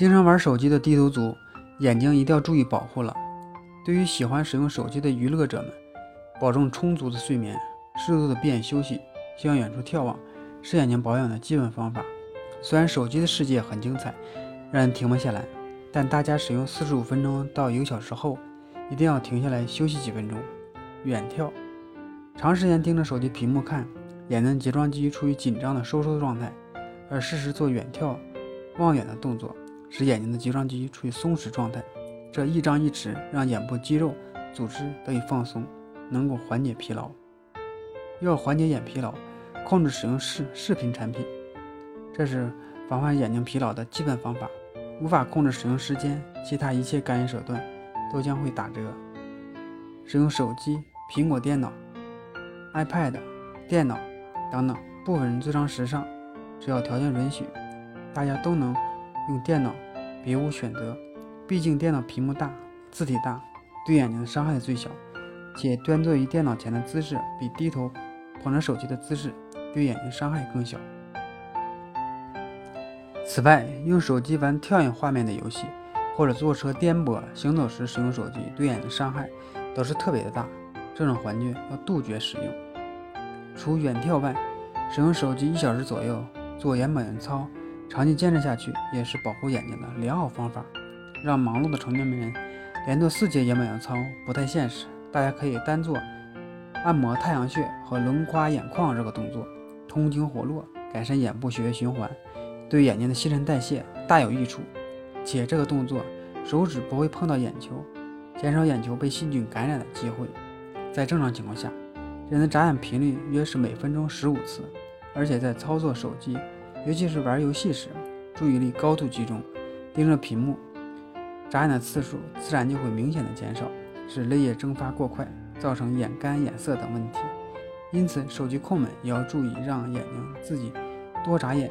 经常玩手机的低头族，眼睛一定要注意保护了。对于喜欢使用手机的娱乐者们，保证充足的睡眠，适度的闭眼休息，向远处眺望，是眼睛保养的基本方法。虽然手机的世界很精彩，让人停不下来，但大家使用四十五分钟到一个小时后，一定要停下来休息几分钟。远眺，长时间盯着手机屏幕看，眼睛睫状肌处于紧张的收缩状态，而适时做远眺、望远的动作，使眼睛的睫状肌处于松弛状态。这一张一弛，让眼部肌肉组织得以放松，能够缓解疲劳。要缓解眼疲劳，控制使用视视频产品。这是防范眼睛疲劳的基本方法。无法控制使用时间，其他一切干预手段都将会打折。使用手机、苹果电脑、iPad、电脑等等，部分人最常时尚。只要条件允许，大家都能用电脑，别无选择。毕竟电脑屏幕大，字体大，对眼睛的伤害最小，且端坐于电脑前的姿势比低头捧着手机的姿势对眼睛伤害更小。此外，用手机玩跳跃画面的游戏，或者坐车颠簸行走时使用手机，对眼睛伤害都是特别的大。这种环境要杜绝使用。除远眺外，使用手机一小时左右做眼保健操，长期坚持下去也是保护眼睛的良好方法。让忙碌的成年人连做四节眼保健操不太现实，大家可以单做按摩太阳穴和轮刮眼眶这个动作，通经活络，改善眼部血液循环。对眼睛的新陈代谢大有益处，且这个动作手指不会碰到眼球，减少眼球被细菌感染的机会。在正常情况下，人的眨眼频率约是每分钟十五次，而且在操作手机，尤其是玩游戏时，注意力高度集中，盯着屏幕，眨眼的次数自然就会明显的减少，使泪液蒸发过快，造成眼干眼涩等问题。因此，手机控们也要注意，让眼睛自己多眨眼。